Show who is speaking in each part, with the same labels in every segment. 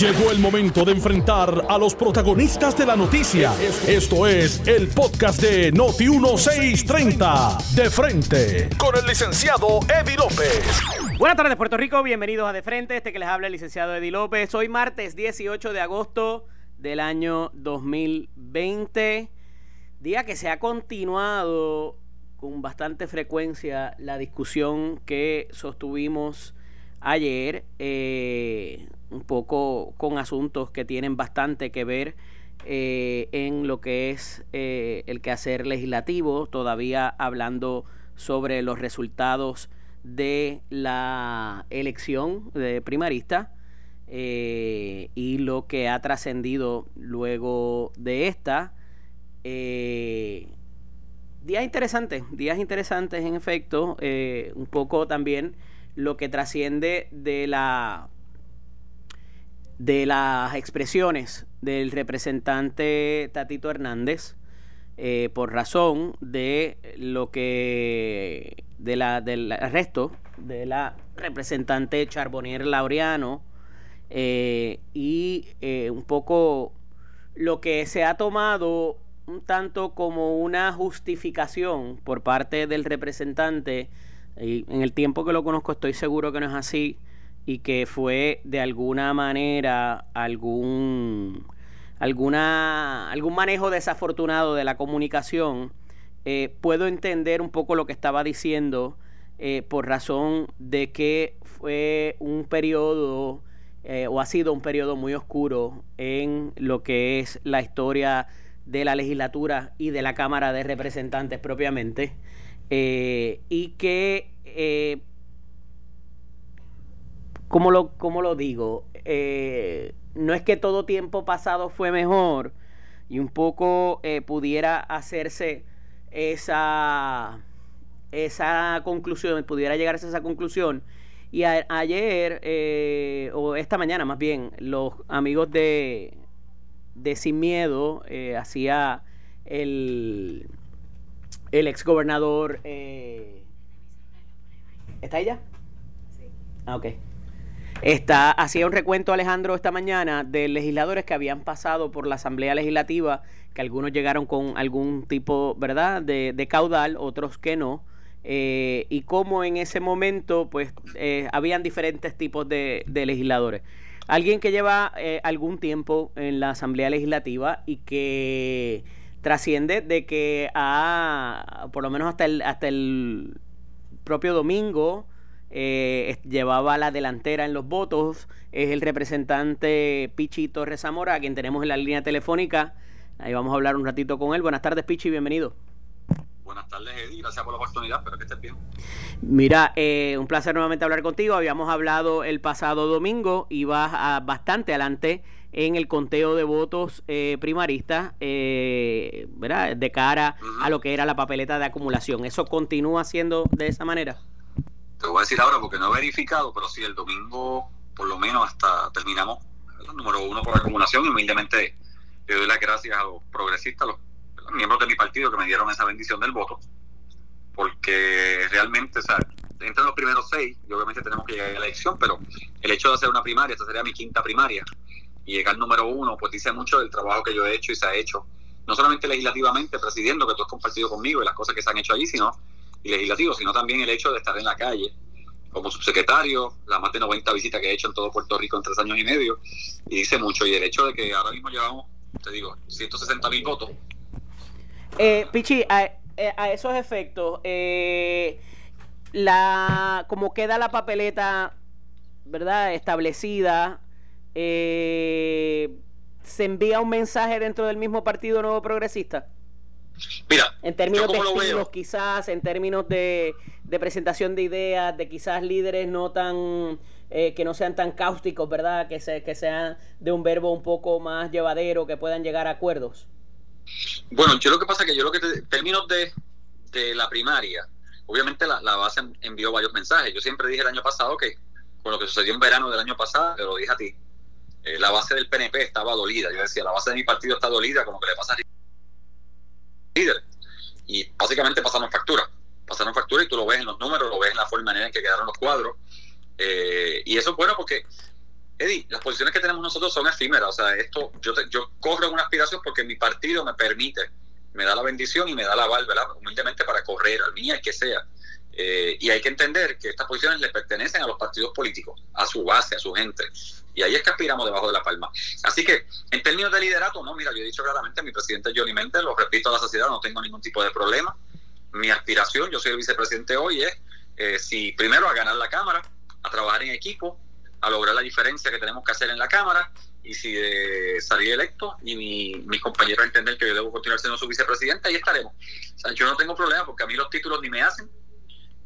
Speaker 1: Llegó el momento de enfrentar a los protagonistas de la noticia. Esto es el podcast de Noti 1630. De frente con el licenciado Eddie López.
Speaker 2: Buenas tardes, Puerto Rico. Bienvenidos a De Frente. Este que les habla el licenciado Eddie López. Hoy martes 18 de agosto del año 2020. Día que se ha continuado con bastante frecuencia la discusión que sostuvimos ayer, eh, un poco con asuntos que tienen bastante que ver eh, en lo que es eh, el quehacer legislativo, todavía hablando sobre los resultados de la elección de primarista y lo que ha trascendido luego de esta. días interesantes, días interesantes en efecto, un poco también lo que trasciende de la de las expresiones del representante Tatito Hernández eh, por razón de lo que de la, del arresto de la representante Charbonnier Laureano eh, y eh, un poco lo que se ha tomado un tanto como una justificación por parte del representante y en el tiempo que lo conozco estoy seguro que no es así y que fue de alguna manera algún alguna algún manejo desafortunado de la comunicación eh, puedo entender un poco lo que estaba diciendo eh, por razón de que fue un periodo eh, o ha sido un periodo muy oscuro en lo que es la historia de la legislatura y de la Cámara de Representantes propiamente. Y que, ¿cómo, lo, ¿cómo lo digo? Eh, no es que todo tiempo pasado fue mejor y un poco pudiera hacerse esa, esa conclusión, pudiera llegarse a esa conclusión. Y ayer, o esta mañana más bien, los amigos de, de Sin Miedo hacía el el ex gobernador. Eh, ¿Está ella? Sí. Ah, ok. Está, hacía un recuento Alejandro esta mañana de legisladores que habían pasado por la Asamblea Legislativa, que algunos llegaron con algún tipo, ¿verdad?, de, caudal, otros que no. Eh, y cómo en ese momento, pues, eh, habían diferentes tipos de, de legisladores. Alguien que lleva algún tiempo en la Asamblea Legislativa y que trasciende de que a, por lo menos hasta el, hasta el propio domingo, eh, llevaba la delantera en los votos, es el representante Pichi Torres Zamora, a quien tenemos en la línea telefónica. Ahí vamos a hablar un ratito con él. Buenas tardes, Pichi, bienvenido.
Speaker 3: Buenas tardes, Eddie. Gracias por la oportunidad. Espero que estés bien.
Speaker 2: Mira, eh, un placer nuevamente hablar contigo. Habíamos hablado el pasado domingo, ibas a bastante adelante en el conteo de votos eh, primaristas, eh, ¿verdad? De cara a lo que era la papeleta de acumulación. ¿Eso continúa siendo de esa manera?
Speaker 3: Te voy a decir ahora porque no he verificado, pero sí, el domingo, por lo menos hasta terminamos el número uno por acumulación. Y humildemente le doy las gracias a los progresistas, los, miembros de mi partido que me dieron esa bendición del voto, porque realmente, o sea, entre los primeros seis, y obviamente tenemos que llegar a la elección, pero el hecho de hacer una primaria, esta sería mi quinta primaria, y llegar número uno, pues dice mucho del trabajo que yo he hecho y se ha hecho, no solamente legislativamente, presidiendo, que tú has compartido conmigo y las cosas que se han hecho allí, sino y legislativo, sino también el hecho de estar en la calle como subsecretario, las más de 90 visitas que he hecho en todo Puerto Rico en tres años y medio, y dice mucho. Y el hecho de que ahora mismo llevamos, te digo, 160 mil votos.
Speaker 2: Eh, Pichi, a, eh, esos efectos, eh, la, como queda la papeleta, ¿verdad? Establecida eh, se envía un mensaje dentro del mismo Partido Nuevo Progresista?
Speaker 3: Mira,
Speaker 2: en términos de estilos, quizás, en términos de, presentación de ideas, de quizás líderes no tan eh, que no sean tan cáusticos, ¿verdad? Que, se, que sean de un verbo un poco más llevadero, que puedan llegar a acuerdos.
Speaker 3: Bueno, yo lo que pasa es que yo lo que en términos de, de la primaria, obviamente la, la, base envió varios mensajes. Yo siempre dije el año pasado que con lo que sucedió en verano del año pasado, te lo dije a ti, eh, la base del PNP estaba dolida. Yo decía, la base de mi partido está dolida, como que le pasa a líder. Y básicamente pasaron factura. Pasaron factura y tú lo ves en los números, lo ves en la forma en que quedaron los cuadros. Eh, y eso es bueno porque Eddie, las posiciones que tenemos nosotros son efímeras. O sea, esto, yo, yo corro en una aspiración porque mi partido me permite, me da la bendición y me da la aval, ¿verdad? Humildemente para correr, al mí, al que sea. Eh, y hay que entender que estas posiciones le pertenecen a los partidos políticos, a su base, a su gente. Y ahí es que aspiramos debajo de la palma. Así que, en términos de liderato, no, mira, yo he dicho claramente, mi presidente Johnny Méndez, lo repito a la sociedad, no tengo ningún tipo de problema. Mi aspiración, yo soy el vicepresidente hoy, es, eh, si primero a ganar la Cámara, a trabajar en equipo, a lograr la diferencia que tenemos que hacer en la Cámara, y si de salir electo y mi, mis compañeros entender que yo debo continuar siendo su vicepresidente, ahí estaremos. O sea, yo no tengo problema porque a mí los títulos ni me hacen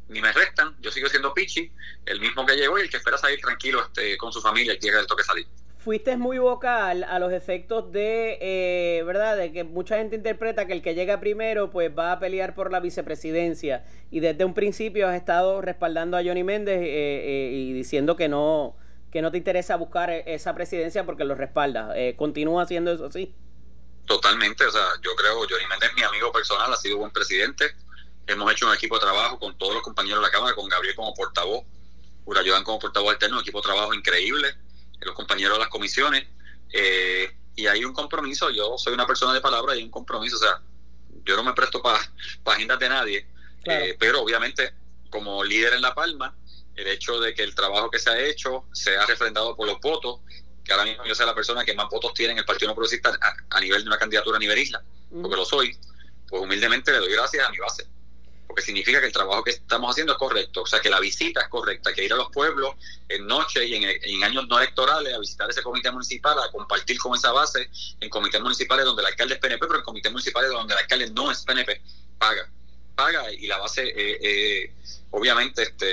Speaker 3: ni me restan, yo sigo siendo Pichi, el mismo que llegó y el que espera salir tranquilo este, con su familia y llega el toque salir.
Speaker 2: Fuiste muy vocal a los efectos de, eh, ¿verdad? De que mucha gente interpreta que el que llega primero pues va a pelear por la vicepresidencia y desde un principio has estado respaldando a Johnny Méndez eh, eh, y diciendo que no que no te interesa buscar esa presidencia porque lo respalda. ¿Continúa haciendo eso así?
Speaker 3: Totalmente, o sea, yo creo, Johnny Méndez es mi amigo personal, ha sido buen presidente, Hemos hecho un equipo de trabajo con todos los compañeros de la Cámara, con Gabriel como portavoz, Urayodan como portavoz alterno, un equipo de trabajo increíble, los compañeros de las comisiones. Eh, y hay un compromiso, yo soy una persona de palabra y hay un compromiso, o sea, yo no me presto para pa agendas de nadie, eh, pero obviamente como líder en La Palma, el hecho de que el trabajo que se ha hecho sea refrendado por los votos, que ahora mismo yo sea la persona que más votos tiene en el Partido No Progresista a, nivel de una candidatura a nivel isla, porque lo soy, pues humildemente le doy gracias a mi base porque significa que el trabajo que estamos haciendo es correcto, o sea, que la visita es correcta, que ir a los pueblos en noche y en, años no electorales a visitar ese comité municipal, a compartir con esa base en comités municipales donde el alcalde es PNP, pero en comités municipales donde el alcalde no es PNP, paga, paga y la base eh, eh, obviamente este,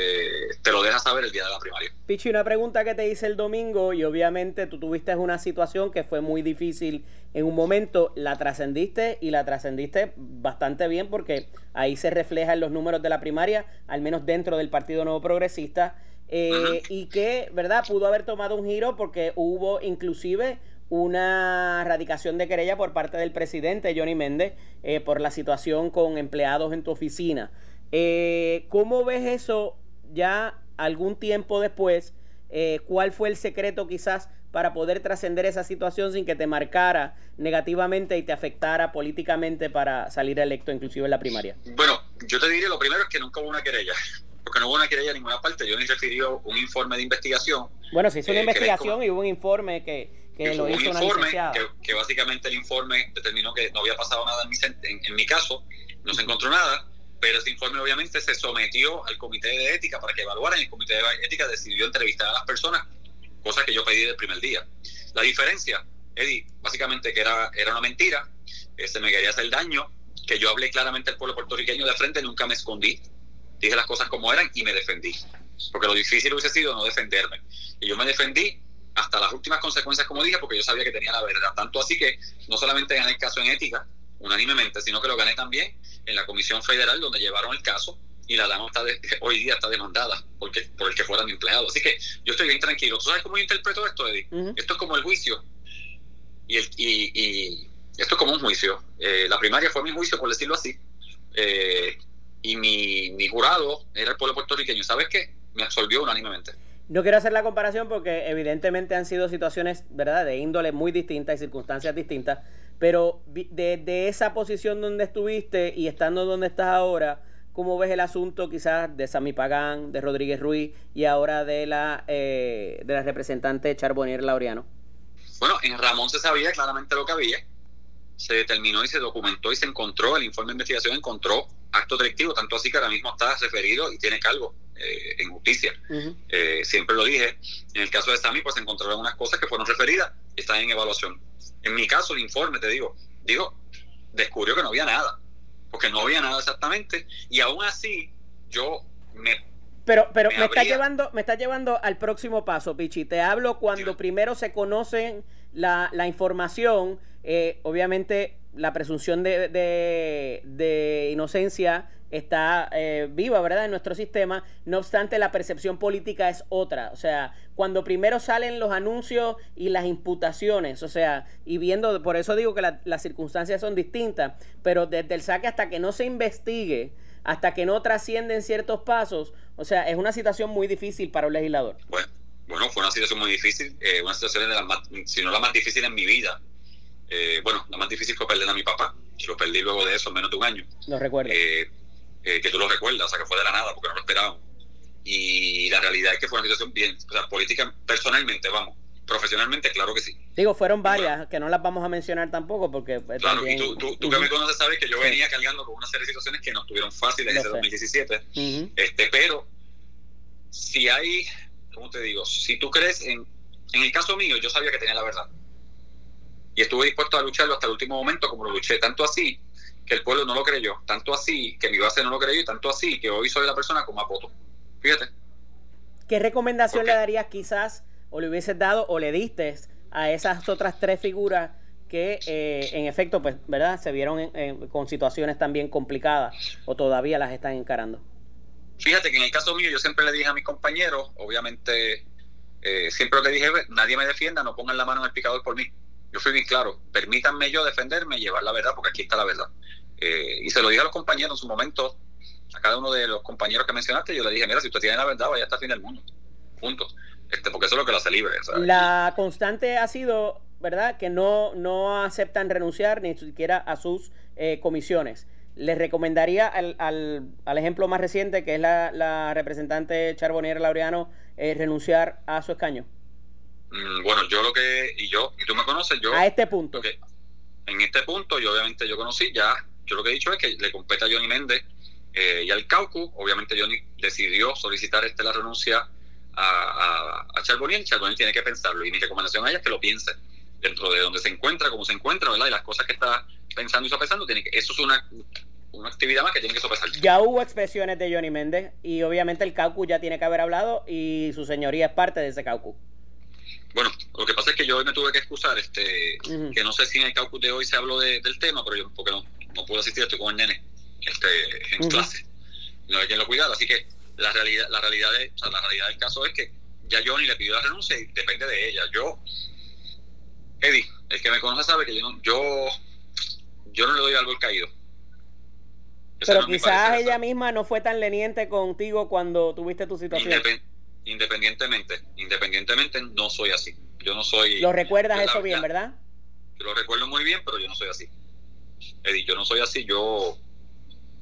Speaker 3: te lo deja saber el día de la primaria.
Speaker 2: Pichi, una pregunta que te hice el domingo y obviamente tú tuviste una situación que fue muy difícil en un momento, la trascendiste y la trascendiste bastante bien porque ahí se refleja en los números de la primaria, al menos dentro del Partido Nuevo Progresista, eh, y que, ¿verdad?, pudo haber tomado un giro porque hubo inclusive una radicación de querella por parte del presidente Johnny Méndez eh, por la situación con empleados en tu oficina. Eh, ¿Cómo ves eso ya algún tiempo después? Eh, ¿Cuál fue el secreto quizás para poder trascender esa situación sin que te marcara negativamente y te afectara políticamente para salir electo inclusive en la primaria?
Speaker 3: Bueno, yo te diría lo primero es que nunca hubo una querella, porque no hubo una querella en ninguna parte. Yo ni refirió un informe de investigación.
Speaker 2: Bueno, se hizo una eh, investigación y hubo un informe que, lo hizo
Speaker 3: un informe que, básicamente el informe determinó que no había pasado nada en mi, en mi caso, no se encontró nada pero ese informe obviamente se sometió al comité de ética para que evaluaran y el comité de ética decidió entrevistar a las personas, cosa que yo pedí desde el primer día. La diferencia, Eddie, básicamente que era, era una mentira, que se me quería hacer daño, que yo hablé claramente al pueblo puertorriqueño de frente, nunca me escondí, dije las cosas como eran y me defendí, porque lo difícil hubiese sido no defenderme. Y yo me defendí hasta las últimas consecuencias, como dije, porque yo sabía que tenía la verdad. Tanto así que no solamente gané el caso en ética, unánimemente, sino que lo gané también en la Comisión Federal donde llevaron el caso y la dama está hoy día está demandada porque por el que fuera mi empleado. Así que yo estoy bien tranquilo. ¿Tú sabes cómo yo interpreto esto, Eddie? Esto es como el juicio. Y, el, y, esto es como un juicio. Eh, la primaria fue mi juicio, por decirlo así. Eh, y mi, mi jurado era el pueblo puertorriqueño. ¿Sabes qué? Me absolvió unánimemente.
Speaker 2: No quiero hacer la comparación porque evidentemente han sido situaciones, ¿verdad?, de índole muy distintas y circunstancias distintas, pero desde esa posición donde estuviste y estando donde estás ahora, ¿cómo ves el asunto quizás de Sami Pagán, de Rodríguez Ruiz y ahora de la, eh, de la representante Charbonnier Laureano?
Speaker 3: Bueno, en Ramón se sabía claramente lo que había, se determinó y se documentó y se encontró, el informe de investigación encontró acto directivo, tanto así que ahora mismo está referido y tiene cargo eh, en justicia. Eh, siempre lo dije. En el caso de Sami, pues se encontraron unas cosas que fueron referidas y están en evaluación. En mi caso, el informe, te digo, digo, descubrió que no había nada, porque no había nada exactamente, y aún así yo me
Speaker 2: pero, pero me, está llevando, me está llevando al próximo paso, Pichi. Te hablo cuando primero se conocen la, la información, eh, obviamente la presunción de, de, inocencia está eh, viva, ¿verdad?, en nuestro sistema. No obstante, la percepción política es otra. O sea, cuando primero salen los anuncios y las imputaciones, o sea, y viendo, por eso digo que las circunstancias son distintas, pero desde el saque hasta que no se investigue, hasta que no trascienden ciertos pasos, o sea, es una situación muy difícil para un legislador.
Speaker 3: Bueno, Bueno, fue una situación muy difícil, eh, una situación de las más, si no la más difícil en mi vida. Eh, bueno, la más difícil fue perder a mi papá, y lo perdí luego de eso, en menos de un año.
Speaker 2: Lo recuerdo.
Speaker 3: Eh, que tú lo recuerdas, o sea, que fue de la nada, porque no lo esperábamos. Y la realidad es que fue una situación bien, o sea, política, personalmente, vamos, profesionalmente, claro que sí.
Speaker 2: Digo, fueron varias, que no las vamos a mencionar tampoco, porque...
Speaker 3: Claro, y tú, tú, que me conoces sabes que yo venía cargando con una serie de situaciones que no estuvieron fáciles desde 2017, este, pero si hay, ¿cómo te digo? Si tú crees en, en el caso mío, yo sabía que tenía la verdad. Y estuve dispuesto a lucharlo hasta el último momento, como lo luché, tanto así que el pueblo no lo creyó, tanto así que mi base no lo creyó y tanto así que hoy soy la persona con más votos. Fíjate.
Speaker 2: ¿Qué recomendación le darías quizás o le hubieses dado o le diste a esas otras tres figuras que eh, en efecto, pues, ¿verdad? Se vieron con situaciones también complicadas o todavía las están encarando.
Speaker 3: Fíjate que en el caso mío yo siempre le dije a mis compañeros, obviamente, eh, siempre le dije, nadie me defienda, no pongan la mano en el picador por mí. Yo fui bien claro, permítanme yo defenderme y llevar la verdad, porque aquí está la verdad. Eh, y se lo dije a los compañeros en su momento, a cada uno de los compañeros que mencionaste, yo le dije, mira, si usted tiene la verdad, vaya hasta el fin del mundo. Puntos. Este, porque eso es lo que la hace libre.
Speaker 2: La constante ha sido, ¿verdad?, que no, no aceptan renunciar ni siquiera a sus eh, comisiones. Les recomendaría al, al, ejemplo más reciente, que es la, representante Charbonnier Laureano, eh, renunciar a su escaño.
Speaker 3: Mm, bueno, yo lo que, y yo, y tú me conoces, yo...
Speaker 2: A este punto.
Speaker 3: en este punto, yo obviamente yo conocí, ya, yo lo que he dicho es que le compete a Johnny Méndez eh, y al Caucu, obviamente Johnny decidió solicitar este la renuncia a, a, Charbonnier, Charbonnier tiene que pensarlo y mi recomendación a ella es que lo piense dentro de donde se encuentra, cómo se encuentra, ¿verdad? Y las cosas que está pensando y sopesando, tiene que, eso es una, una actividad más que tiene que sopesar.
Speaker 2: Ya hubo expresiones de Johnny Méndez y obviamente el Caucu ya tiene que haber hablado y su señoría es parte de ese Caucu.
Speaker 3: Bueno, lo que pasa es que yo hoy me tuve que excusar, este, que no sé si en el Caucu de hoy se habló del tema, pero yo porque no, no pude asistir, estoy con el nene este, en clase, no hay quien lo cuidara, así que la realidad, la realidad, de, o sea, la realidad del caso es que ya Johnny le pidió la renuncia y depende de ella. Yo, Eddie, el que me conoce sabe que yo yo, yo no le doy algo al caído.
Speaker 2: Pero quizás ella misma no fue tan leniente contigo cuando tuviste tu situación.
Speaker 3: independientemente, independientemente no soy así. Yo no soy.
Speaker 2: Lo recuerdas eso bien, ¿verdad?
Speaker 3: Yo lo recuerdo muy bien, pero yo no soy así. Eddie, yo no soy así. Yo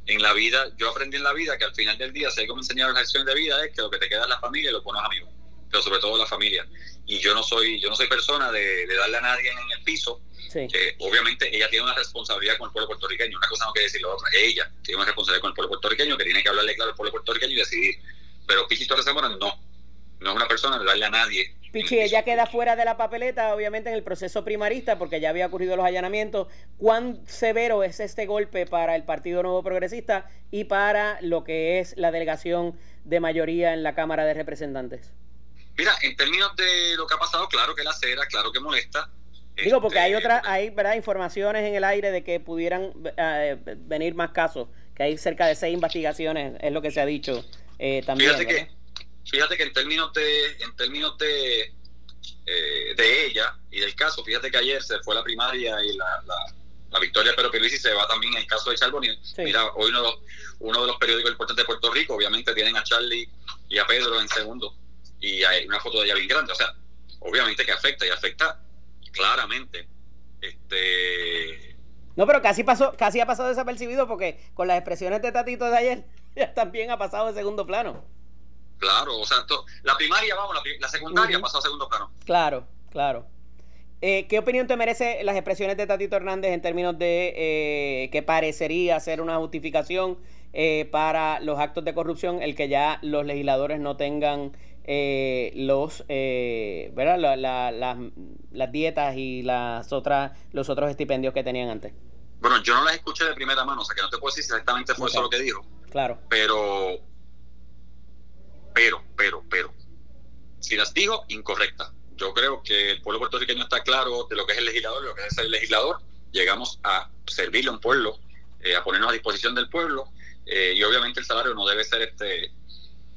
Speaker 3: en la vida, yo aprendí en la vida que al final del día, si algo me enseñaron las acciones de vida es que lo que te queda es la familia y los buenos amigos, pero sobre todo la familia. Y yo no soy, yo no soy persona de, darle a nadie en el piso. que obviamente ella tiene una responsabilidad con el pueblo puertorriqueño, una cosa no quiere decir la otra, ella tiene una responsabilidad con el pueblo puertorriqueño que tiene que hablarle claro al pueblo puertorriqueño y decidir. Pero Pichi Torres Zamora no, no es una persona de darle a nadie
Speaker 2: Pichi, ella queda fuera de la papeleta, obviamente, en el proceso primarista, porque ya había ocurrido los allanamientos. ¿Cuán severo es este golpe para el Partido Nuevo Progresista y para lo que es la delegación de mayoría en la Cámara de Representantes?
Speaker 3: Mira, en términos de lo que ha pasado, claro que la cera, claro que molesta.
Speaker 2: Digo, porque hay este, otras, hay ¿verdad? informaciones en el aire de que pudieran eh, venir más casos, que hay cerca de seis investigaciones, es lo que se ha dicho eh, también.
Speaker 3: Fíjate fíjate que en términos de, en términos de, eh, de ella y del caso, fíjate que ayer se fue la primaria y la, la, victoria pero Pierluisi se va también en el caso de Charbonnier. Mira, hoy uno de, los, uno de los periódicos importantes de Puerto Rico, obviamente tienen a Charlie y a Pedro en segundo y hay una foto de ella bien grande, o sea, obviamente que afecta y afecta claramente. Este
Speaker 2: no, pero casi pasó, casi ha pasado desapercibido porque con las expresiones de Tatito de ayer también ha pasado de segundo plano.
Speaker 3: Claro, o sea, la primaria, vamos, la, secundaria pasó a segundo plano.
Speaker 2: Claro, claro. Eh, ¿Qué opinión te merece las expresiones de Tatito Hernández en términos de eh, que parecería ser una justificación eh, para los actos de corrupción el que ya los legisladores no tengan los ¿verdad? las dietas y las otras los otros estipendios que tenían antes?
Speaker 3: Bueno, yo no las escuché de primera mano, o sea que no te puedo decir exactamente fue eso lo que dijo.
Speaker 2: Claro.
Speaker 3: Pero pero, pero, pero, si las digo, incorrecta. Yo creo que el pueblo puertorriqueño está claro de lo que es el legislador, de lo que es el legislador. Llegamos a servirle a un pueblo, eh, a ponernos a disposición del pueblo, eh, y obviamente el salario no debe ser este.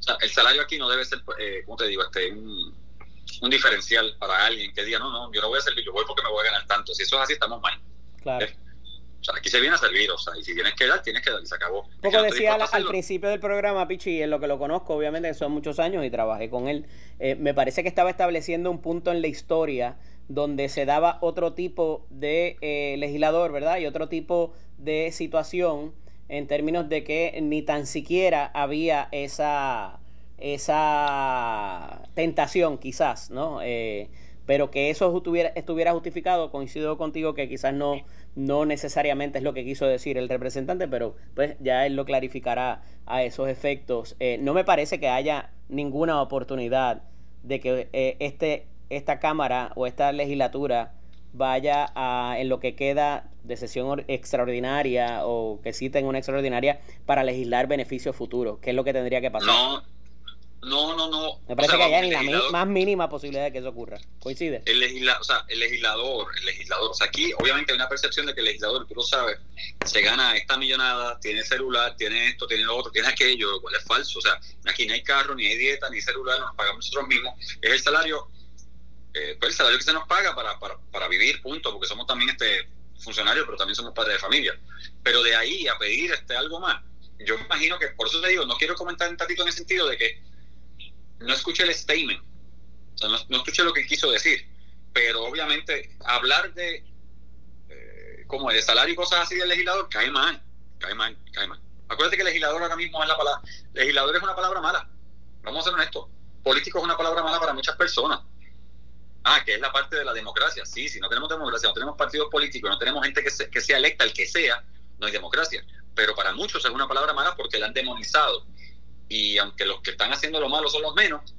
Speaker 3: Sea, el salario aquí no debe ser, eh, ¿cómo te digo? Este, un, diferencial para alguien que diga, no, no, yo no voy a servir, yo voy porque me voy a ganar tanto. Si eso es así, estamos mal.
Speaker 2: Claro.
Speaker 3: O sea, aquí se viene a servir, o sea, y si tienes que dar, tienes que dar y se acabó.
Speaker 2: Como decía al, principio del programa, Pichi, en lo que lo conozco, obviamente son muchos años y trabajé con él, eh, me parece que estaba estableciendo un punto en la historia donde se daba otro tipo de eh, legislador, ¿verdad? Y otro tipo de situación en términos de que ni tan siquiera había esa, esa tentación, quizás, ¿no? Eh, pero que eso estuviera, estuviera justificado, coincido contigo que quizás no, no necesariamente es lo que quiso decir el representante, pero pues ya él lo clarificará a esos efectos. Eh, no me parece que haya ninguna oportunidad de que eh, este, esta Cámara o esta legislatura vaya a, en lo que queda de sesión extraordinaria o que citen una extraordinaria para legislar beneficios futuros, que es lo que tendría que pasar.
Speaker 3: No, no, no, no.
Speaker 2: Me parece que haya ni la más mínima posibilidad de que eso ocurra. ¿Coincide?
Speaker 3: El, legisla, o sea, el legislador, el legislador, o sea, aquí obviamente hay una percepción de que el legislador, tú lo sabes, se gana esta millonada, tiene celular, tiene esto, tiene lo otro, tiene aquello, lo cual es falso. O sea, aquí no hay carro, ni hay dieta, ni celular, nos pagamos nosotros mismos. Es el salario, eh, pues el salario que se nos paga para, para, para vivir, punto, porque somos también este funcionarios, pero también somos padres de familia. Pero de ahí a pedir este algo más, yo imagino que, por eso te digo, no quiero comentar un tatito en el sentido de que no escuché el statement, o sea, no, escuché lo que quiso decir, pero obviamente hablar de eh, como de salario y cosas así del legislador cae mal, cae mal, cae mal. Acuérdate que legislador ahora mismo es la palabra, legislador es una palabra mala, vamos a ser honestos, político es una palabra mala para muchas personas. Ah, que es la parte de la democracia. Sí, si no tenemos democracia, no tenemos partidos políticos, no tenemos gente que, que sea electa, el que sea, no hay democracia. Pero para muchos es una palabra mala porque la han demonizado y aunque los que están haciendo lo malo son los menos,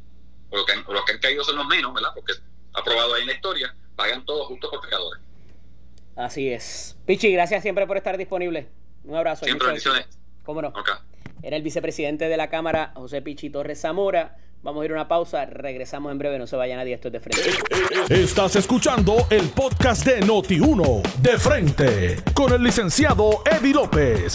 Speaker 3: o los que han, los que han caído son los menos, ¿verdad? Porque ha probado ahí en la historia, pagan todos juntos por pecadores.
Speaker 2: Así es. Pichi, gracias siempre por estar disponible. Un abrazo.
Speaker 3: Siempre bendiciones.
Speaker 2: ¿Cómo no? Era el vicepresidente de la Cámara, José Pichi Torres Zamora. Vamos a ir a una pausa, regresamos en breve, no se vaya nadie, esto es de frente.
Speaker 1: Estás escuchando el podcast de Noti1, de frente, con el licenciado Eddie López.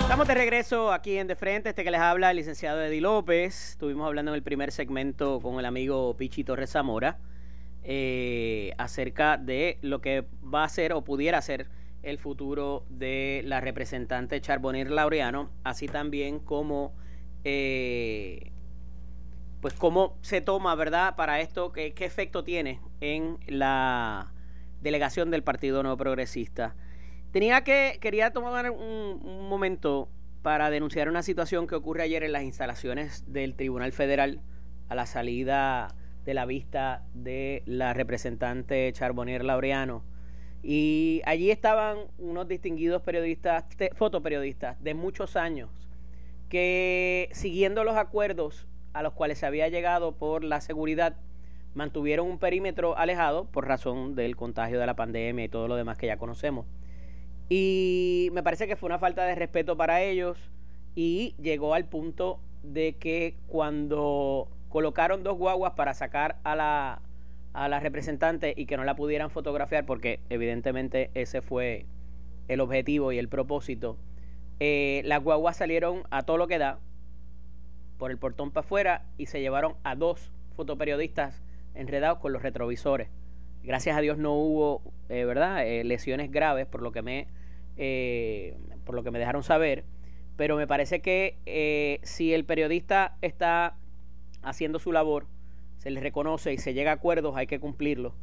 Speaker 2: Estamos de regreso aquí en De Frente, este que les habla el licenciado Eddie López. Estuvimos hablando en el primer segmento con el amigo Pichi Torres Zamora eh, acerca de lo que va a ser o pudiera ser el futuro de la representante Charbonnier Laureano, así también como eh, pues cómo se toma, ¿verdad? Para esto, ¿qué, efecto tiene en la delegación del Partido Nuevo Progresista. Tenía que, quería tomar un, momento para denunciar una situación que ocurre ayer en las instalaciones del Tribunal Federal a la salida de la vista de la representante Charbonnier Laureano. Y allí estaban unos distinguidos periodistas, fotoperiodistas de muchos años, que siguiendo los acuerdos a los cuales se había llegado por la seguridad mantuvieron un perímetro alejado por razón del contagio de la pandemia y todo lo demás que ya conocemos. Y me parece que fue una falta de respeto para ellos y llegó al punto de que cuando colocaron dos guaguas para sacar a la, a la representante y que no la pudieran fotografiar, porque evidentemente ese fue el objetivo y el propósito, eh, las guaguas salieron a todo lo que da, por el portón para afuera y se llevaron a dos fotoperiodistas enredados con los retrovisores. Gracias a Dios no hubo, eh, ¿verdad?, eh, lesiones graves por lo que me, eh, por lo que me dejaron saber. Pero me parece que si el periodista está haciendo su labor, se le reconoce y se llega a acuerdos, hay que cumplirlo.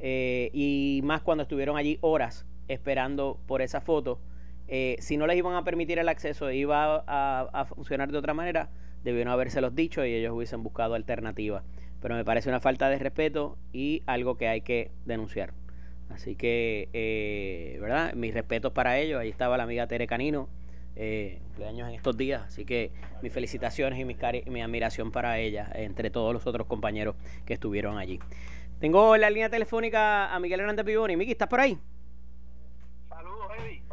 Speaker 2: y más cuando estuvieron allí horas esperando por esa foto. si no les iban a permitir el acceso, iba a funcionar de otra manera debieron habérselos dicho y ellos hubiesen buscado alternativas. Pero me parece una falta de respeto y algo que hay que denunciar. Así que, eh, ¿verdad? Mis respetos para ellos. Ahí estaba la amiga Tere Canino, eh, años en estos días. Así que mis felicitaciones y mi, mi admiración para ella, entre todos los otros compañeros que estuvieron allí. Tengo en la línea telefónica a Miguel Hernández Piboni. Miki, ¿estás por ahí?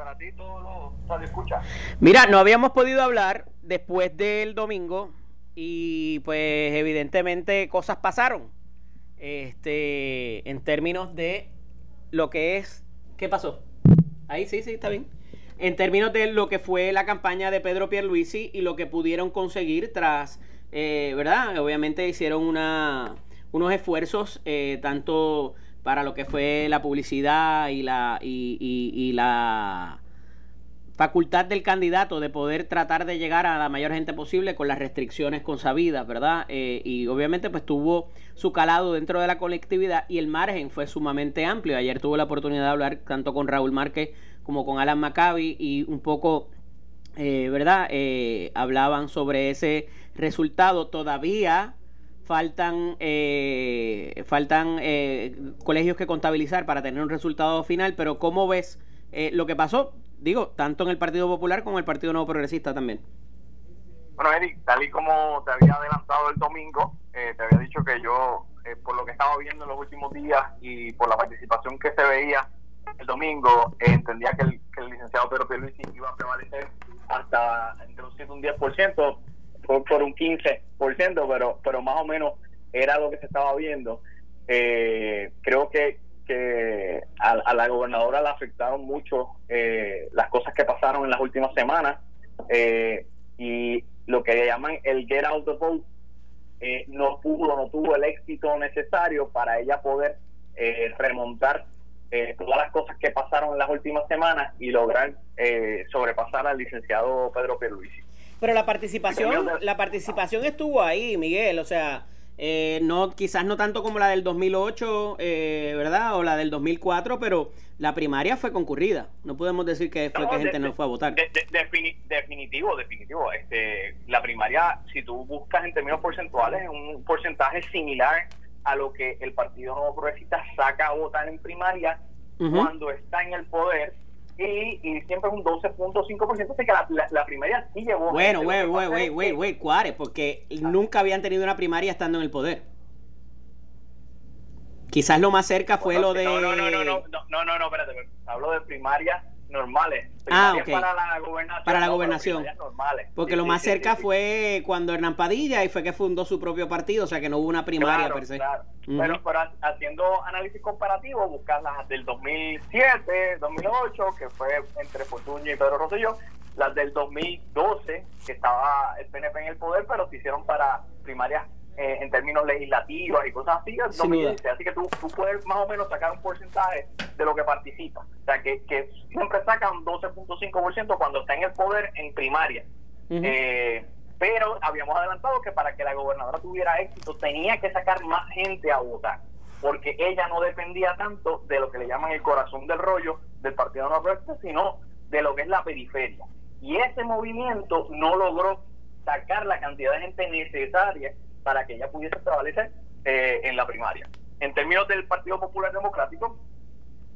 Speaker 4: Para ti todo lo escucha.
Speaker 2: Mira, no habíamos podido hablar después del domingo y pues evidentemente cosas pasaron. Este, en términos de lo que es, ¿qué pasó? Ahí sí, sí, está bien. En términos de lo que fue la campaña de Pedro Pierluisi y lo que pudieron conseguir tras, eh, ¿verdad? Obviamente hicieron una, unos esfuerzos eh, tanto para lo que fue la publicidad y la, y, y, la facultad del candidato de poder tratar de llegar a la mayor gente posible con las restricciones consabidas, ¿verdad? Eh, y obviamente pues tuvo su calado dentro de la colectividad y el margen fue sumamente amplio. Ayer tuve la oportunidad de hablar tanto con Raúl Márquez como con Alan Maccabi y un poco, eh, ¿verdad? Eh, hablaban sobre ese resultado. Todavía faltan eh, faltan eh, colegios que contabilizar para tener un resultado final, pero ¿cómo ves eh, lo que pasó? Digo, tanto en el Partido Popular como en el Partido Nuevo Progresista también.
Speaker 4: Bueno, Eric, tal y como te había adelantado el domingo, te había dicho que yo, por lo que estaba viendo en los últimos días y por la participación que se veía el domingo, entendía que el, que el licenciado Pedro Pierluisi iba a prevalecer hasta entre un 7 y un 10% por, un 15%, pero, pero más o menos era lo que se estaba viendo. Eh, creo que, que a, la gobernadora le afectaron mucho eh, las cosas que pasaron en las últimas semanas eh, y lo que llaman el get out the vote no pudo, no tuvo el éxito necesario para ella poder remontar todas las cosas que pasaron en las últimas semanas y lograr sobrepasar al licenciado Pedro Pierluisi.
Speaker 2: Pero la participación, la participación estuvo ahí, Miguel, o sea, eh, no quizás no tanto como la del 2008, eh, ¿verdad? O la del 2004, pero la primaria fue concurrida. No podemos decir que fue que gente no fue a votar.
Speaker 4: definitivo, definitivo. Este, la primaria, si tú buscas en términos porcentuales, es un porcentaje similar a lo que el Partido Nuevo Progresista saca a votar en primaria cuando está en el poder y, y siempre es un 12.5%, así que la, la, primaria sí llevó...
Speaker 2: Bueno, güey, güey, güey, güey, Cuare, porque nunca habían tenido una primaria estando en el poder. Quizás lo más cerca fue lo de...
Speaker 4: No, no, no, no, no, no, no, no, espérate, hablo de primaria normales. Ah,
Speaker 2: Para la gobernación. Para la gobernación. Porque lo más cerca fue cuando Hernán Padilla y fue que fundó su propio partido, o sea que no hubo una primaria per se.
Speaker 4: Claro. pero, haciendo análisis comparativo, buscar las del 2007, 2008, que fue entre Fortuño y Pedro Rosselló, las del 2012, que estaba el PNP en el poder, pero se hicieron para primarias eh, en términos legislativos y cosas así, Así que tú, tú, puedes más o menos sacar un porcentaje de lo que participa. O sea, que, que siempre sacan 12.5% cuando está en el poder en primaria. eh, pero habíamos adelantado que para que la gobernadora tuviera éxito tenía que sacar más gente a votar, porque ella no dependía tanto de lo que le llaman el corazón del rollo del Partido Noroeste, sino de lo que es la periferia. Y ese movimiento no logró sacar la cantidad de gente necesaria para que ella pudiese prevalecer eh, en la primaria. En términos del Partido Popular Democrático,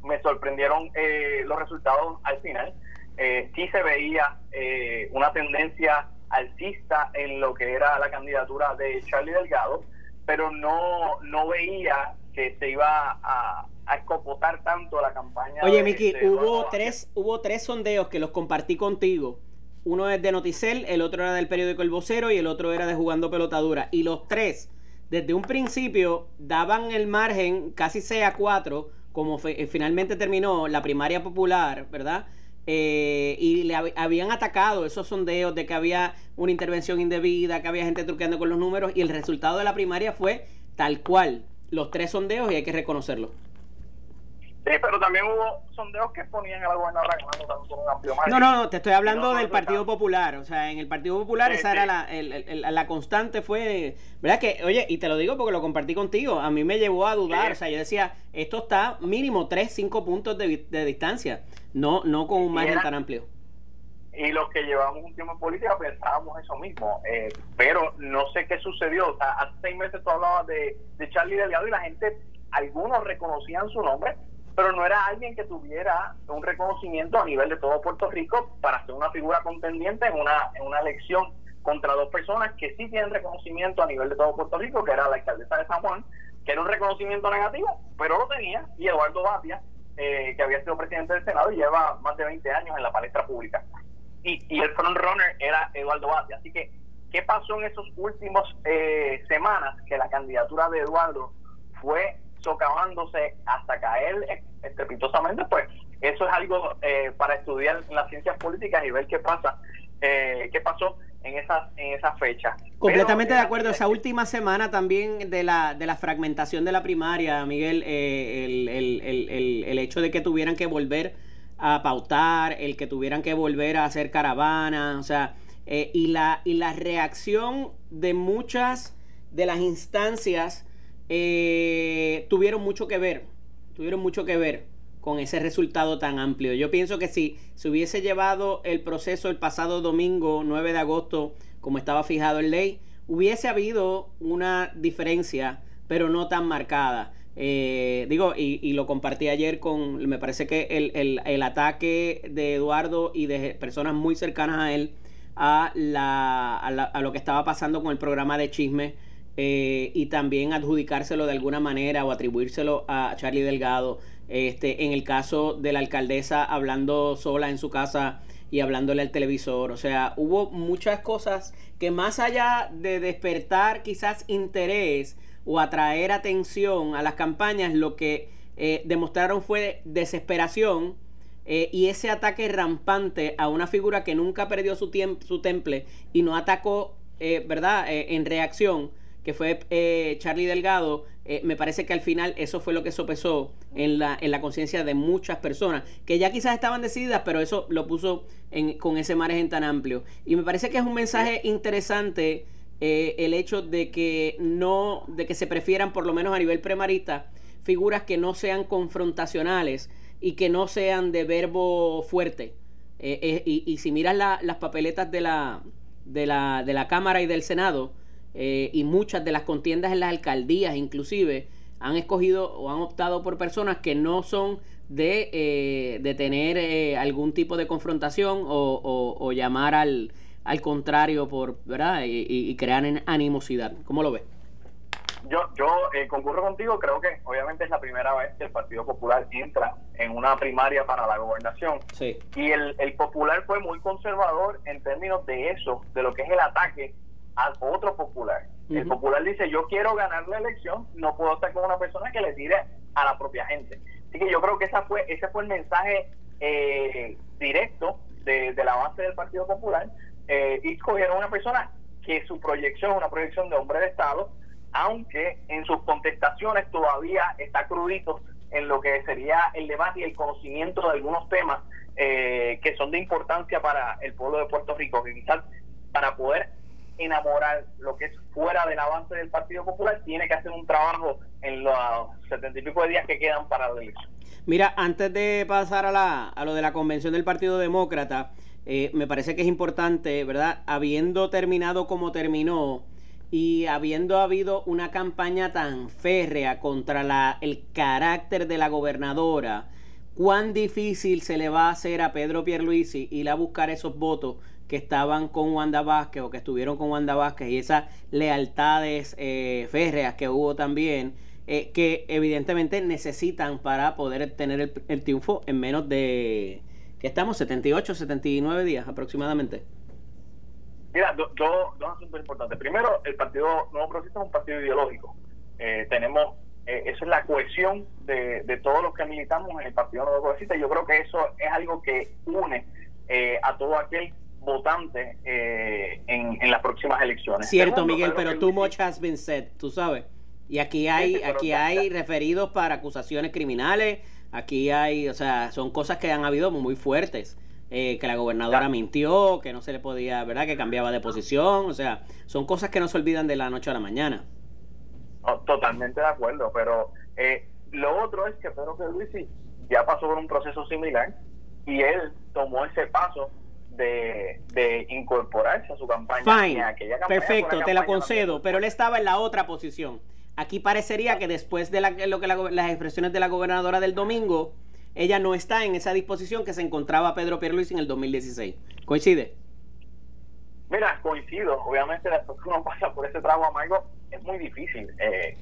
Speaker 4: me sorprendieron eh, los resultados al final. Eh, sí se veía eh, una tendencia alcista en lo que era la candidatura de Charlie Delgado, pero no, no veía que se iba a, a escopotar tanto la campaña.
Speaker 2: Oye, Miki, hubo tres, hubo tres sondeos que los compartí contigo uno es de Noticel, el otro era del periódico El Vocero y el otro era de Jugando Pelotadura. Y los tres, desde un principio, daban el margen casi sea cuatro, como eh, finalmente terminó la primaria popular, ¿verdad? Eh, y le habían atacado esos sondeos de que había una intervención indebida, que había gente truqueando con los números, y el resultado de la primaria fue tal cual, los tres sondeos, y hay que reconocerlo.
Speaker 4: Sí, pero también hubo sondeos que ponían a la gobernadora ganando con un amplio margen.
Speaker 2: No, no, no, te estoy hablando del Partido Popular. O sea, en el Partido Popular esa era la, la constante fue... ¿Verdad que, oye, y te lo digo porque lo compartí contigo, a mí me llevó a dudar. O sea, yo decía, esto está mínimo 3, 5 puntos de, de distancia, no no con un margen tan amplio.
Speaker 4: Y los que llevamos un tiempo en política pensábamos eso mismo. Eh, pero no sé qué sucedió. O sea, hace seis meses tú hablabas de, de Charlie Delgado y la gente, algunos reconocían su nombre pero no era alguien que tuviera un reconocimiento a nivel de todo Puerto Rico para ser una figura contendiente en una, en una elección contra dos personas que sí tienen reconocimiento a nivel de todo Puerto Rico, que era la alcaldesa de San Juan, que era un reconocimiento negativo, pero lo tenía, y Eduardo Batia, eh, que había sido presidente del Senado y lleva más de 20 años en la palestra pública. Y, y el frontrunner era Eduardo Batia. Así que, ¿qué pasó en esos últimos eh, semanas? Que la candidatura de Eduardo fue socavándose hasta caer estrepitosamente, pues eso es algo eh, para estudiar las ciencias políticas y ver qué pasa, eh, qué pasó en esas en esa fecha.
Speaker 2: Completamente de acuerdo. Esa última semana también de la, de la fragmentación de la primaria, Miguel, eh, el, el, el, el, hecho de que tuvieran que volver a pautar, el que tuvieran que volver a hacer caravana, o sea, eh, y, la, y la reacción de muchas de las instancias eh, tuvieron mucho que ver, tuvieron mucho que ver con ese resultado tan amplio. Yo pienso que si se hubiese llevado el proceso el pasado domingo 9 de agosto, como estaba fijado en ley, hubiese habido una diferencia, pero no tan marcada. Eh, digo, y, lo compartí ayer con, me parece que el, ataque de Eduardo y de personas muy cercanas a él a, la, a, lo que estaba pasando con el programa de chisme eh, y también adjudicárselo de alguna manera o atribuírselo a Charlie Delgado. Este, en el caso de la alcaldesa hablando sola en su casa y hablándole al televisor. O sea, hubo muchas cosas que más allá de despertar quizás interés, o atraer atención a las campañas, lo que eh, demostraron fue desesperación eh, y ese ataque rampante a una figura que nunca perdió su, su temple y no atacó, eh, ¿verdad?, en reacción, que fue Charlie Delgado, me parece que al final eso fue lo que sopesó en la, en la conciencia de muchas personas, que ya quizás estaban decididas, pero eso lo puso en, con ese margen tan amplio. Y me parece que es un mensaje interesante eh, el hecho de que no, de que se prefieran, por lo menos a nivel premarista, figuras que no sean confrontacionales y que no sean de verbo fuerte. Eh, eh, y, si miras las papeletas de la, de, la, de la Cámara y del Senado, y muchas de las contiendas en las alcaldías inclusive, han escogido o han optado por personas que no son de, de tener algún tipo de confrontación o llamar al, al contrario por verdad y, y crear animosidad ¿cómo lo ves?
Speaker 4: Yo, yo eh, concurro contigo, creo que obviamente es la primera vez que el Partido Popular entra en una primaria para la gobernación.
Speaker 2: Sí.
Speaker 4: Y el, el Popular fue muy conservador en términos de eso, de lo que es el ataque al otro Popular. El Popular dice, yo quiero ganar la elección, no puedo estar con una persona que le tire a la propia gente. Así que yo creo que esa fue ese fue el mensaje eh, directo de, de la base del Partido Popular eh, y cogieron una persona que su proyección es una proyección de hombre de Estado, aunque en sus contestaciones todavía está crudito en lo que sería el debate y el conocimiento de algunos temas eh, que son de importancia para el pueblo de Puerto Rico, que quizás para poder enamorar lo que es fuera del avance del Partido Popular, tiene que hacer un trabajo en los setenta y pico de días que quedan para la elección.
Speaker 2: Mira, antes de pasar a, la, a lo de la convención del Partido Demócrata, eh, me parece que es importante, ¿verdad? Habiendo terminado como terminó y habiendo habido una campaña tan férrea contra la, el carácter de la gobernadora, cuán difícil se le va a hacer a Pedro Pierluisi ir a buscar esos votos que estaban con Wanda Vázquez o que estuvieron con Wanda Vázquez y esas lealtades eh, férreas que hubo también, eh, que evidentemente necesitan para poder tener el triunfo en menos de que estamos 78, 79 días aproximadamente.
Speaker 4: Mira, dos asuntos importantes. Primero, el Partido Nuevo Progresista es un partido ideológico. Eh, tenemos, eh, eso es la cohesión de, de, todos los que militamos en el Partido Nuevo Progresista. Yo creo que eso es algo que une eh, a todo aquel votante en, en, las próximas elecciones.
Speaker 2: Cierto, Miguel, pero too much has been said, tú sabes. Y aquí hay, aquí hay referidos para acusaciones criminales, Aquí hay, o sea, son cosas que han habido muy fuertes. Eh, que la gobernadora mintió, que no se le podía, ¿verdad? Que cambiaba de posición, o sea, son cosas que no se olvidan de la noche a la mañana.
Speaker 4: totalmente de acuerdo, pero eh, lo otro es que Pedro Luisi ya pasó por un proceso similar y él tomó ese paso de, de incorporarse a su campaña.
Speaker 2: Fine, perfecto, te la concedo, pero él estaba en la otra posición. Aquí parecería que después de lo que las expresiones de la gobernadora del domingo, ella no está en esa disposición que se encontraba Pedro Pierluisi en el 2016. ¿Coincide?
Speaker 4: Mira, coincido. Obviamente después que uno pasa por ese trago amargo, es muy difícil eh,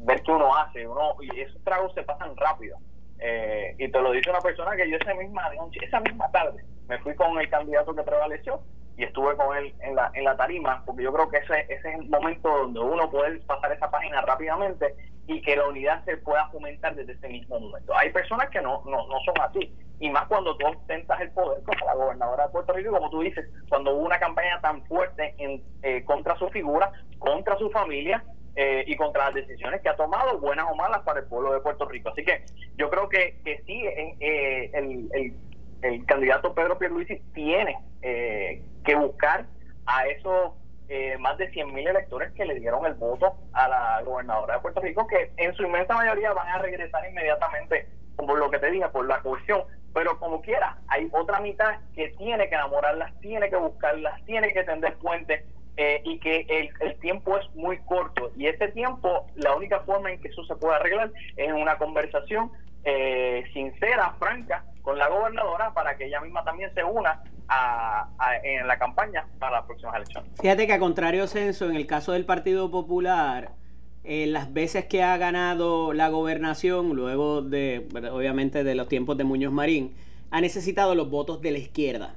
Speaker 4: ver qué uno hace. Uno, y esos tragos se pasan rápido. Eh, y te lo dice una persona que yo esa misma, esa misma tarde me fui con el candidato que prevaleció y estuve con él en la, en la tarima, porque yo creo que ese, ese es el momento donde uno puede pasar esa página rápidamente y que la unidad se pueda fomentar desde ese mismo momento. Hay personas que no, no, no son así, y más cuando tú ostentas el poder como la gobernadora de Puerto Rico, como tú dices, cuando hubo una campaña tan fuerte en, eh, contra su figura, contra su familia eh, y contra las decisiones que ha tomado, buenas o malas, para el pueblo de Puerto Rico. Así que yo creo que, que sí, eh, el, el, el, candidato Pedro Pierluisi tiene que buscar a esos más de 100.000 electores que le dieron el voto a la gobernadora de Puerto Rico, que en su inmensa mayoría van a regresar inmediatamente, por lo que te dije, por la cohesión pero como quiera, hay otra mitad que tiene que enamorarlas, tiene que buscarlas, tiene que tender puentes eh, y que el, el, tiempo es muy corto. Y ese tiempo, la única forma en que eso se puede arreglar es en una conversación eh, sincera, franca, con la gobernadora para que ella misma también se una a, en la campaña para las próximas elecciones.
Speaker 2: Fíjate que a contrario censo, en el caso del Partido Popular, en las veces que ha ganado la gobernación, luego de, obviamente, de los tiempos de Muñoz Marín, ha necesitado los votos de la izquierda.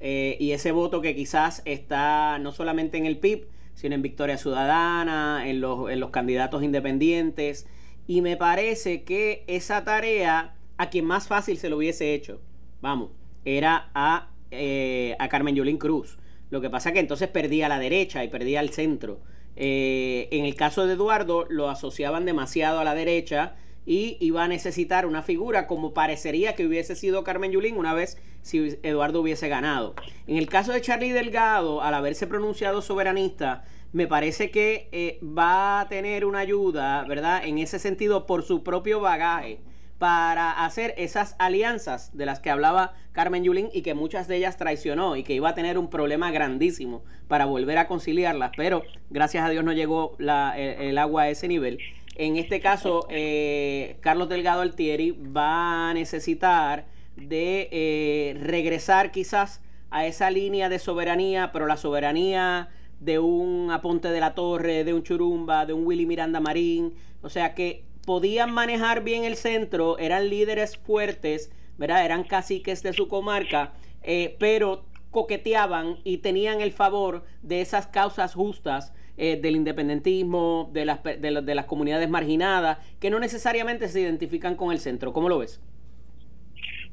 Speaker 2: Eh, y ese voto que quizás está no solamente en el PIB, sino en Victoria Ciudadana, en los, en los candidatos independientes. Y me parece que esa tarea, a quien más fácil se lo hubiese hecho, vamos, era a, eh, a Carmen Yulín Cruz. Lo que pasa que entonces perdía la derecha y perdía al centro. Eh, en el caso de Eduardo lo asociaban demasiado a la derecha y iba a necesitar una figura como parecería que hubiese sido Carmen Yulín una vez si Eduardo hubiese ganado. En el caso de Charlie Delgado, al haberse pronunciado soberanista, me parece que eh, va a tener una ayuda, ¿verdad? En ese sentido, por su propio bagaje para hacer esas alianzas de las que hablaba Carmen Yulín y que muchas de ellas traicionó y que iba a tener un problema grandísimo para volver a conciliarlas, pero gracias a Dios no llegó el, agua a ese nivel. En este caso, eh, Carlos Delgado Altieri va a necesitar de eh, regresar quizás a esa línea de soberanía, pero la soberanía de un Aponte de la Torre, de un Churumba, de un Willy Miranda Marín, o sea que podían manejar bien el centro, eran líderes fuertes, ¿verdad? Eran caciques de su comarca, eh, pero coqueteaban y tenían el favor de esas causas justas eh, del independentismo, de las, de, las comunidades marginadas, que no necesariamente se identifican con el centro. ¿Cómo lo ves?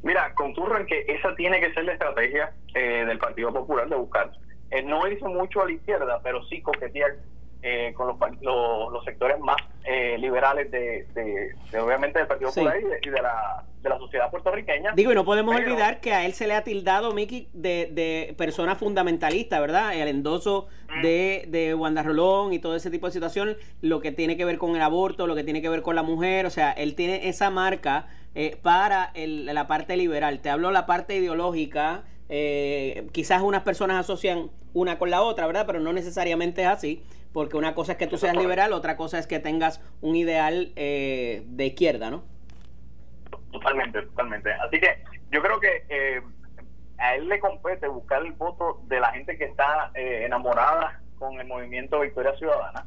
Speaker 4: Mira, concurro en que esa tiene que ser la estrategia eh, del Partido Popular de buscar. no hizo mucho a la izquierda, pero sí coquetear eh, con los, los, sectores más eh, liberales de, obviamente del Partido Popular y, de, la, de la sociedad puertorriqueña.
Speaker 2: Digo, y no podemos olvidar que a él se le ha tildado, Miki, de, de persona fundamentalista, ¿verdad? El endoso mm. de, de Wanda Rolón y todo ese tipo de situación, lo que tiene que ver con el aborto, lo que tiene que ver con la mujer, o sea, él tiene esa marca eh, para el, la parte liberal. Te hablo la parte ideológica. quizás unas personas asocian una con la otra, ¿verdad? Pero no necesariamente es así porque una cosa es que tú seas liberal, otra cosa es que tengas un ideal eh, de izquierda, ¿no?
Speaker 4: Totalmente, totalmente. Así que yo creo que eh, a él le compete buscar el voto de la gente que está eh, enamorada con el movimiento Victoria Ciudadana,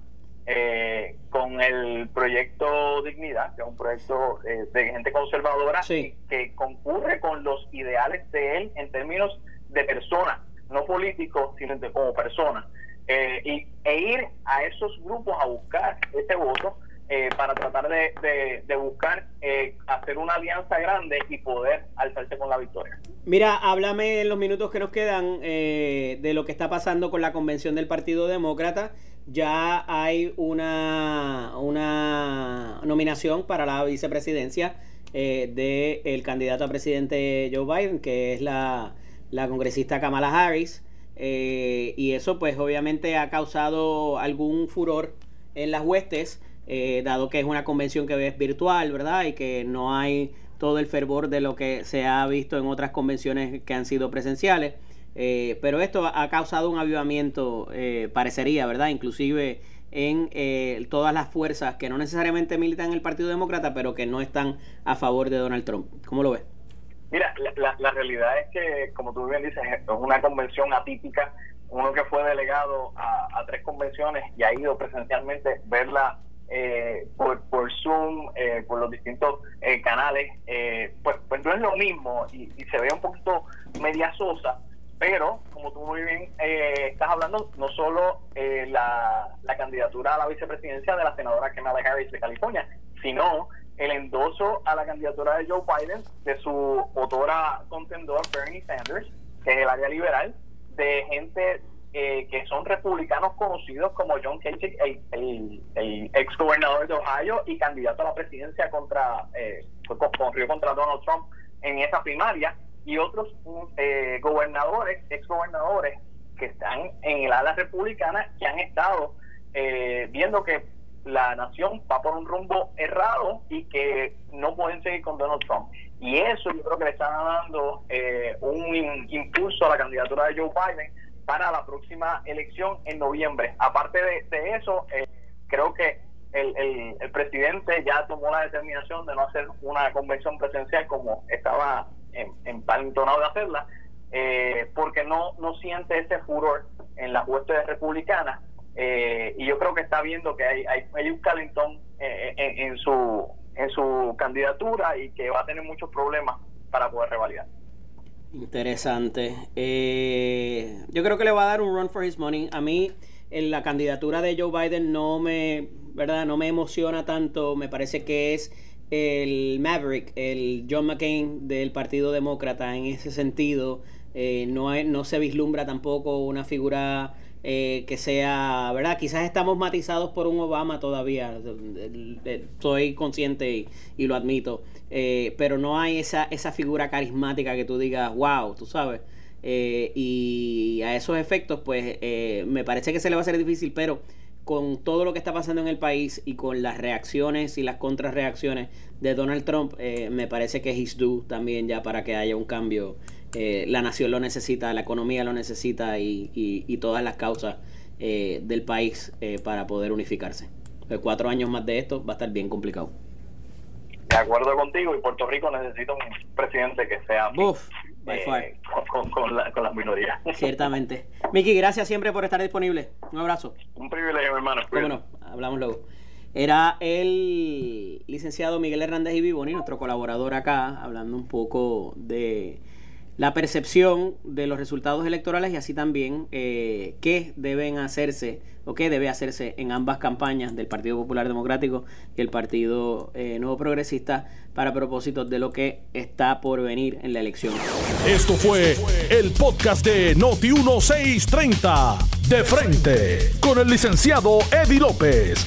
Speaker 4: con el proyecto Dignidad, que es un proyecto de gente conservadora que concurre con los ideales de él en términos de persona, no político, sino de, como persona. Eh, y, e ir a esos grupos a buscar ese voto eh, para tratar de, de, buscar eh, hacer una alianza grande y poder alzarse con la victoria.
Speaker 2: Mira, háblame en los minutos que nos quedan de lo que está pasando con la convención del Partido Demócrata. Ya hay una, una nominación para la vicepresidencia del candidato a presidente Joe Biden, que es la, la congresista Kamala Harris. Eh, y eso pues obviamente ha causado algún furor en las huestes, eh, dado que es una convención que es virtual, ¿verdad? Y que no hay todo el fervor de lo que se ha visto en otras convenciones que han sido presenciales. Eh, pero esto ha causado un avivamiento, parecería, ¿verdad? Inclusive en todas las fuerzas que no necesariamente militan en el Partido Demócrata, pero que no están a favor de Donald Trump. ¿Cómo lo ves?
Speaker 4: Mira, la, realidad es que, como tú bien dices, es una convención atípica. Uno que fue delegado a, tres convenciones y ha ido presencialmente verla eh, por, por Zoom, eh, por los distintos eh, canales, pues, pues, no es lo mismo y, se ve un poquito media sosa, pero como tú muy bien estás hablando, no solo la, la candidatura a la vicepresidencia de la senadora Kamala Harris de California, sino el endoso a la candidatura de Joe Biden de su autora contendor Bernie Sanders, que es el área liberal, de gente eh, que son republicanos conocidos como John Kasich, el, ex gobernador de Ohio y candidato a la presidencia contra, eh, contra Donald Trump en esa primaria, y otros eh, gobernadores, ex gobernadores que están en el ala republicana que han estado eh, viendo que la nación va por un rumbo errado y que no pueden seguir con Donald Trump. Y eso yo creo que le está dando eh, un impulso a la candidatura de Joe Biden para la próxima elección en noviembre. Aparte de, eso, eh, creo que el, presidente ya tomó la determinación de no hacer una convención presencial como estaba en, en de hacerla, eh, porque no, no siente ese furor en las huestes republicanas eh, y yo creo que está viendo que hay, hay, un calentón eh, en, su en su candidatura y que va a tener muchos problemas para poder revalidar.
Speaker 2: Interesante. Eh, yo creo que le va a dar un run for his money. A mí en la candidatura de Joe Biden no me, ¿verdad? No me emociona tanto. Me parece que es el Maverick, el John McCain del Partido Demócrata en ese sentido. no, no se vislumbra tampoco una figura eh, que sea, ¿verdad? Quizás estamos matizados por un Obama todavía, soy consciente y, lo admito, eh, pero no hay esa, esa figura carismática que tú digas, wow, tú sabes. Eh, y a esos efectos, pues me parece que se le va a ser difícil, pero con todo lo que está pasando en el país y con las reacciones y las contrarreacciones de Donald Trump, me parece que es due también ya para que haya un cambio eh, la nación lo necesita, la economía lo necesita y, todas las causas eh, del país eh, para poder unificarse. cuatro años más de esto va a estar bien complicado.
Speaker 4: De acuerdo contigo, y Puerto Rico necesita un presidente que sea con, las minorías.
Speaker 2: Ciertamente. Miki, gracias siempre por estar disponible. Un abrazo.
Speaker 4: Un privilegio, hermano.
Speaker 2: Bueno, hablamos luego. Era el licenciado Miguel Hernández y Vivoni, nuestro colaborador acá, hablando un poco de la percepción de los resultados electorales y así también eh, qué deben hacerse o qué debe hacerse en ambas campañas del Partido Popular Democrático y el Partido eh, Nuevo Progresista para propósitos de lo que está por venir en la elección.
Speaker 1: Esto fue el podcast de Noti 1630 de frente con el licenciado Eddie López.